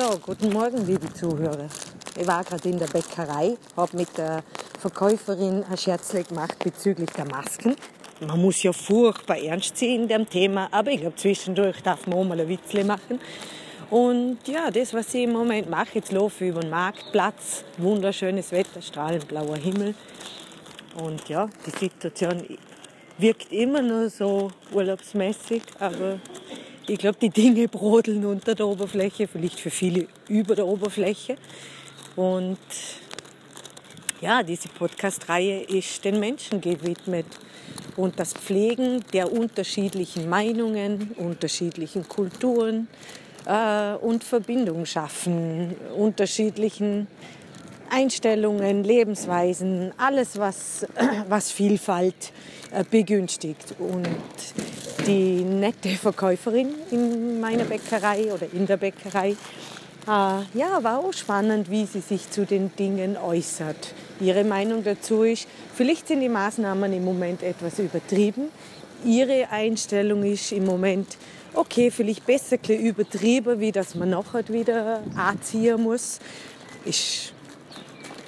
So, guten Morgen, liebe Zuhörer. Ich war gerade in der Bäckerei, habe mit der Verkäuferin ein Scherzle gemacht bezüglich der Masken. Man muss ja furchtbar ernst sehen in dem Thema, aber ich glaube, zwischendurch darf man auch mal ein Witzle machen. Und ja, das, was ich im Moment mache, jetzt laufe ich über den Marktplatz, wunderschönes Wetter, strahlend blauer Himmel. Und ja, die Situation wirkt immer nur so urlaubsmäßig, aber ich glaube, die Dinge brodeln unter der Oberfläche, vielleicht für viele über der Oberfläche. Und ja, diese Podcast-Reihe ist den Menschen gewidmet. Und das Pflegen der unterschiedlichen Meinungen, unterschiedlichen Kulturen äh, und Verbindungen schaffen, unterschiedlichen Einstellungen, Lebensweisen, alles, was, was Vielfalt äh, begünstigt. Und die nette Verkäuferin in meiner Bäckerei oder in der Bäckerei, äh, ja, war auch spannend, wie sie sich zu den Dingen äußert. Ihre Meinung dazu ist, vielleicht sind die Maßnahmen im Moment etwas übertrieben. Ihre Einstellung ist im Moment, okay, vielleicht besser übertrieben, wie dass man nachher wieder anziehen muss. Ist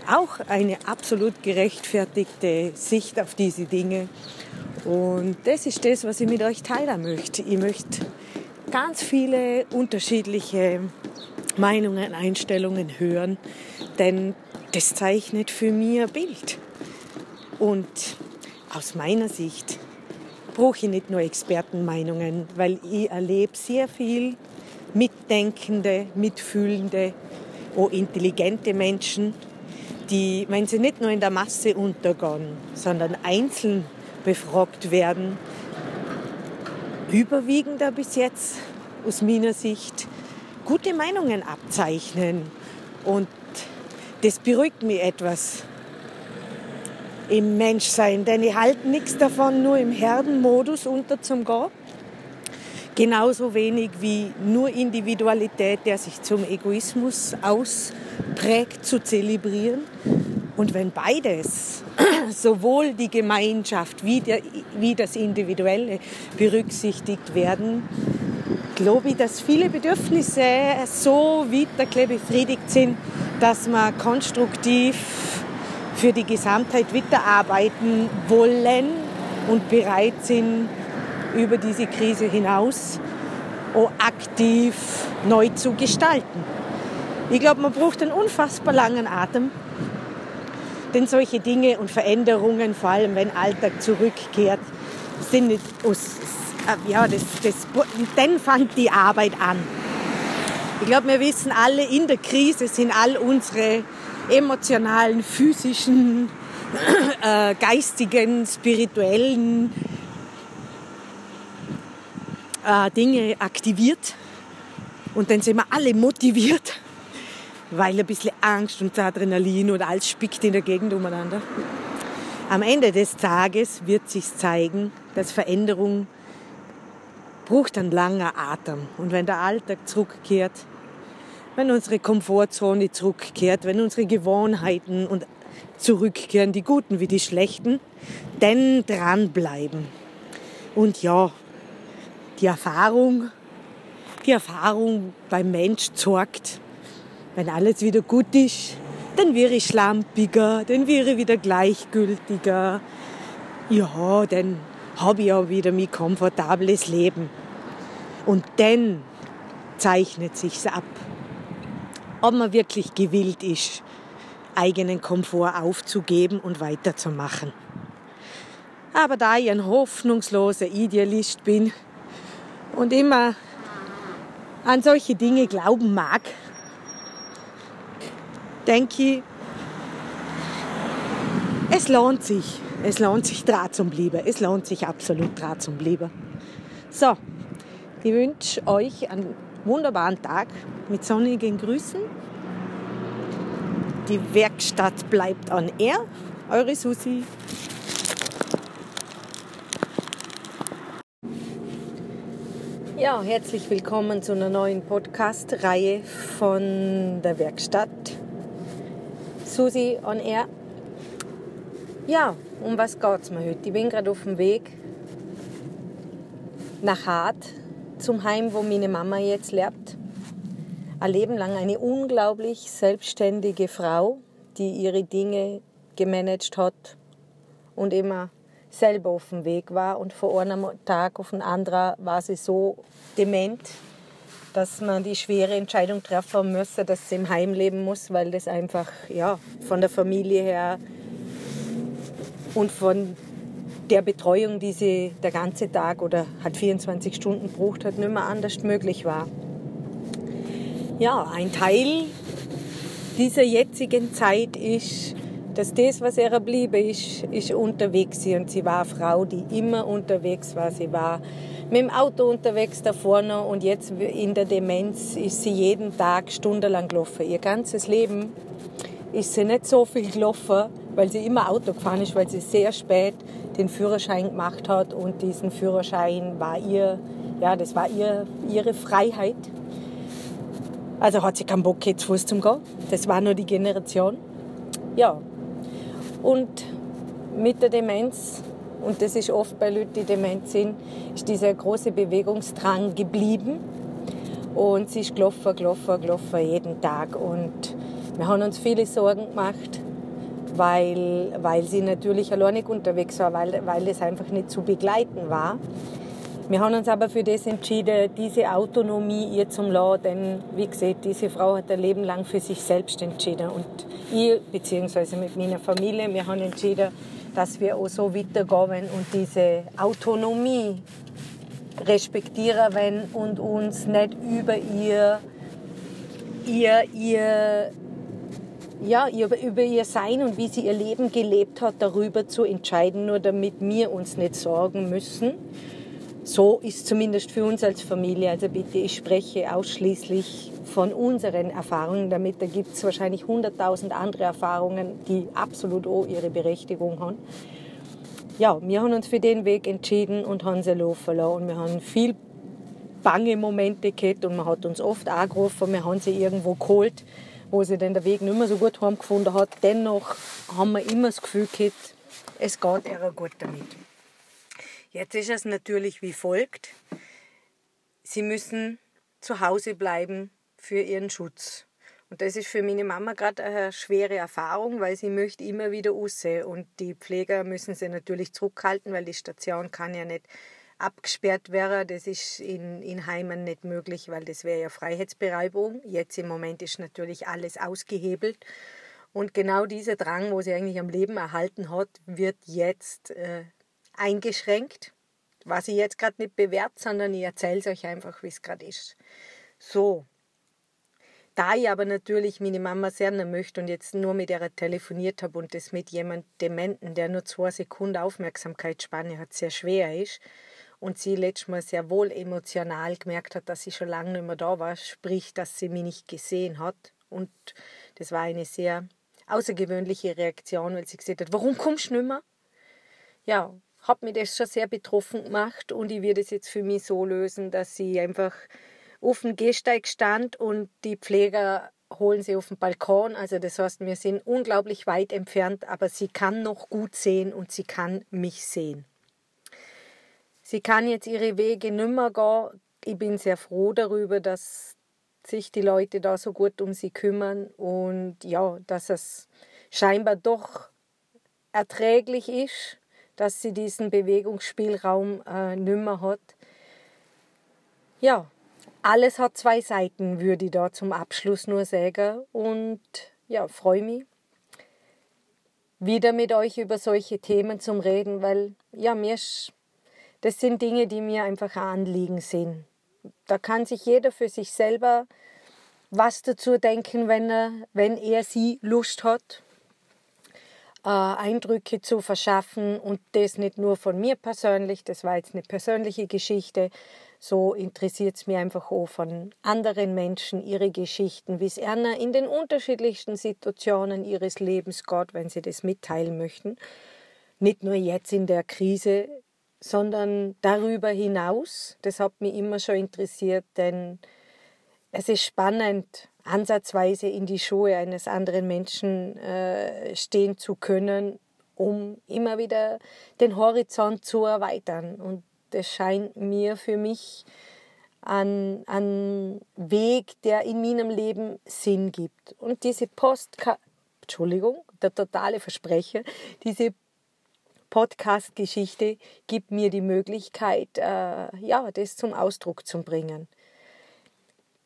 auch eine absolut gerechtfertigte Sicht auf diese Dinge. Und das ist das, was ich mit euch teilen möchte. Ich möchte ganz viele unterschiedliche Meinungen, Einstellungen hören, denn das zeichnet für mich ein Bild. Und aus meiner Sicht brauche ich nicht nur Expertenmeinungen, weil ich erlebe sehr viel mitdenkende, mitfühlende, auch intelligente Menschen, die, wenn sie nicht nur in der Masse untergehen, sondern einzeln befragt werden, überwiegender bis jetzt aus meiner Sicht gute Meinungen abzeichnen. Und das beruhigt mich etwas im Menschsein, denn ich halte nichts davon, nur im Herdenmodus unterzugehen. Genauso wenig wie nur Individualität, der sich zum Egoismus ausprägt, zu zelebrieren. Und wenn beides, sowohl die Gemeinschaft wie, der, wie das Individuelle berücksichtigt werden, glaube ich, dass viele Bedürfnisse so weiter befriedigt sind, dass man konstruktiv für die Gesamtheit weiterarbeiten wollen und bereit sind, über diese Krise hinaus auch aktiv neu zu gestalten. Ich glaube, man braucht einen unfassbar langen Atem, denn solche Dinge und Veränderungen, vor allem wenn Alltag zurückkehrt, sind nicht aus, äh, ja, das, das, dann fängt die Arbeit an. Ich glaube, wir wissen alle, in der Krise sind all unsere emotionalen, physischen, äh, geistigen, spirituellen äh, Dinge aktiviert. Und dann sind wir alle motiviert weil ein bisschen Angst und Adrenalin und alles spickt in der Gegend umeinander. Am Ende des Tages wird sich zeigen, dass Veränderung braucht ein langer Atem. Und wenn der Alltag zurückkehrt, wenn unsere Komfortzone zurückkehrt, wenn unsere Gewohnheiten und zurückkehren, die guten wie die schlechten, dann dranbleiben. Und ja, die Erfahrung, die Erfahrung beim Mensch sorgt, wenn alles wieder gut ist, dann wäre ich schlampiger, dann wäre ich wieder gleichgültiger. Ja, dann habe ich ja wieder mein komfortables Leben. Und dann zeichnet sich's ab, ob man wirklich gewillt ist, eigenen Komfort aufzugeben und weiterzumachen. Aber da ich ein hoffnungsloser Idealist bin und immer an solche Dinge glauben mag, denke ich, es lohnt sich. Es lohnt sich Draht zum Bleiben. Es lohnt sich absolut Draht zum Bleiben. So, ich wünsche euch einen wunderbaren Tag mit sonnigen Grüßen. Die Werkstatt bleibt on air. Eure Susi. Ja, herzlich willkommen zu einer neuen Podcast-Reihe von der Werkstatt Susi on Air. Ja, um was geht es mir heute? Ich bin gerade auf dem Weg nach Hart, zum Heim, wo meine Mama jetzt lebt. ein Leben lang eine unglaublich selbstständige Frau, die ihre Dinge gemanagt hat und immer selber auf dem Weg war. Und von einem Tag auf den anderen war sie so dement, dass man die schwere Entscheidung treffen müsste, dass sie im Heim leben muss, weil das einfach ja, von der Familie her und von der Betreuung, die sie der ganze Tag oder hat 24 Stunden braucht hat, nicht mehr anders möglich war. Ja, ein Teil dieser jetzigen Zeit ist, dass das, was ihr bliebe, ist, ist unterwegs sie und sie war eine Frau, die immer unterwegs war. Sie war mit dem Auto unterwegs da vorne und jetzt in der Demenz ist sie jeden Tag stundenlang gelaufen. Ihr ganzes Leben ist sie nicht so viel gelaufen, weil sie immer Auto gefahren ist, weil sie sehr spät den Führerschein gemacht hat und diesen Führerschein war ihr, ja, das war ihr, ihre Freiheit. Also hat sie keinen Bock jetzt Fuß zum Gehen. Das war nur die Generation. Ja. Und mit der Demenz, und das ist oft bei Leuten, die dement sind, ist dieser große Bewegungsdrang geblieben. Und sie ist gelaufen, gelaufen, gelaufen jeden Tag. Und wir haben uns viele Sorgen gemacht, weil, weil sie natürlich alleinig unterwegs war, weil, weil es einfach nicht zu begleiten war. Wir haben uns aber für das entschieden, diese Autonomie ihr zum lassen, denn wie gesagt, diese Frau hat ein Leben lang für sich selbst entschieden und ich, beziehungsweise mit meiner Familie, wir haben entschieden, dass wir auch so weitergehen und diese Autonomie respektieren wollen und uns nicht über ihr, ihr, ihr ja, über ihr Sein und wie sie ihr Leben gelebt hat, darüber zu entscheiden, nur damit wir uns nicht sorgen müssen. So ist zumindest für uns als Familie. Also bitte, ich spreche ausschließlich von unseren Erfahrungen damit. Da gibt es wahrscheinlich hunderttausend andere Erfahrungen, die absolut auch ihre Berechtigung haben. Ja, wir haben uns für den Weg entschieden und haben sie lassen. Und wir haben viel bange Momente gehabt und man hat uns oft angerufen, wir haben sie irgendwo geholt wo sie dann den Weg nicht mehr so gut heimgefunden hat. Dennoch haben wir immer das Gefühl gehabt, es geht ihr gut damit. Jetzt ist es natürlich wie folgt. Sie müssen zu Hause bleiben für ihren Schutz. Und das ist für meine Mama gerade eine schwere Erfahrung, weil sie möchte immer wieder raus. Und die Pfleger müssen sie natürlich zurückhalten, weil die Station kann ja nicht abgesperrt wäre. Das ist in, in Heimen nicht möglich, weil das wäre ja Freiheitsberaubung. Jetzt im Moment ist natürlich alles ausgehebelt. Und genau dieser Drang, wo sie eigentlich am Leben erhalten hat, wird jetzt äh, eingeschränkt. Was ich jetzt gerade nicht bewährt, sondern ich erzähle es euch einfach, wie es gerade ist. So. Da ich aber natürlich meine Mama sehr möchte und jetzt nur mit ihr telefoniert habe und das mit jemandem Dementen, der nur zwei Sekunden Aufmerksamkeitsspanne hat, sehr schwer ist, und sie letztes Mal sehr wohl emotional gemerkt hat, dass sie schon lange nicht mehr da war, sprich, dass sie mich nicht gesehen hat. Und das war eine sehr außergewöhnliche Reaktion, weil sie gesagt hat, warum kommst du nicht mehr? Ja, hat mich das schon sehr betroffen gemacht und ich werde es jetzt für mich so lösen, dass sie einfach auf dem Gehsteig stand und die Pfleger holen sie auf den Balkon. Also das heißt, wir sind unglaublich weit entfernt, aber sie kann noch gut sehen und sie kann mich sehen. Sie kann jetzt ihre Wege nimmer gehen. Ich bin sehr froh darüber, dass sich die Leute da so gut um sie kümmern und ja, dass es scheinbar doch erträglich ist, dass sie diesen Bewegungsspielraum äh, nimmer hat. Ja, alles hat zwei Seiten, würde ich da zum Abschluss nur sagen. Und ja, freue mich, wieder mit euch über solche Themen zu reden, weil ja, mir das sind Dinge, die mir einfach ein Anliegen sind. Da kann sich jeder für sich selber was dazu denken, wenn er, wenn er sie Lust hat, äh, Eindrücke zu verschaffen und das nicht nur von mir persönlich, das war jetzt eine persönliche Geschichte, so interessiert es mir einfach auch von anderen Menschen ihre Geschichten, wie es einer in den unterschiedlichsten Situationen ihres Lebens geht, wenn sie das mitteilen möchten. Nicht nur jetzt in der Krise, sondern darüber hinaus. Das hat mich immer schon interessiert, denn es ist spannend, ansatzweise in die Schuhe eines anderen Menschen äh, stehen zu können, um immer wieder den Horizont zu erweitern. Und das scheint mir für mich einen, einen Weg, der in meinem Leben Sinn gibt. Und diese Post, Entschuldigung, der totale Versprecher, diese Podcast-Geschichte gibt mir die Möglichkeit, äh, ja, das zum Ausdruck zu bringen.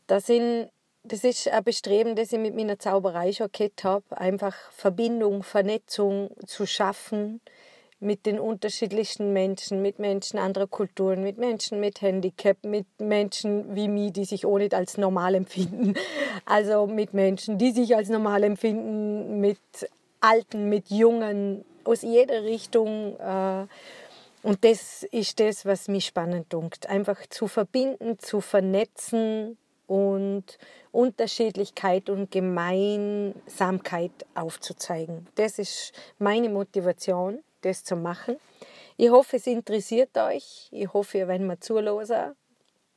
Das, sind, das ist ein Bestreben, das ich mit meiner Zauberei schon gehabt habe, einfach Verbindung, Vernetzung zu schaffen, mit den unterschiedlichsten Menschen, mit Menschen anderer Kulturen, mit Menschen mit Handicap, mit Menschen wie mir, die sich nicht als normal empfinden. Also mit Menschen, die sich als normal empfinden, mit Alten, mit Jungen, aus jeder Richtung. Äh, und das ist das, was mich spannend dunkt. Einfach zu verbinden, zu vernetzen und Unterschiedlichkeit und Gemeinsamkeit aufzuzeigen. Das ist meine Motivation das zu machen. Ich hoffe, es interessiert euch. Ich hoffe, wenn wir zuhören,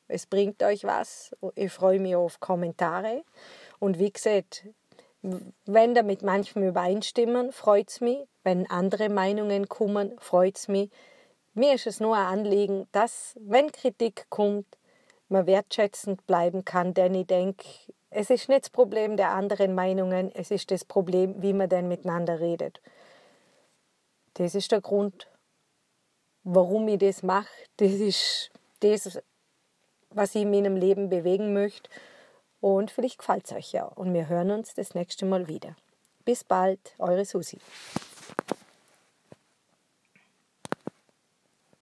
es bringt euch was. Ich freue mich auf Kommentare. Und wie gesagt, wenn damit manchmal übereinstimmen, freut es mich. Wenn andere Meinungen kommen, freut es mich. Mir ist es nur ein Anliegen, dass, wenn Kritik kommt, man wertschätzend bleiben kann, denn ich denke, es ist nicht das Problem der anderen Meinungen, es ist das Problem, wie man denn miteinander redet. Das ist der Grund, warum ich das mache. Das ist das, was ich in meinem Leben bewegen möchte. Und vielleicht gefällt es euch ja. Und wir hören uns das nächste Mal wieder. Bis bald, eure Susi.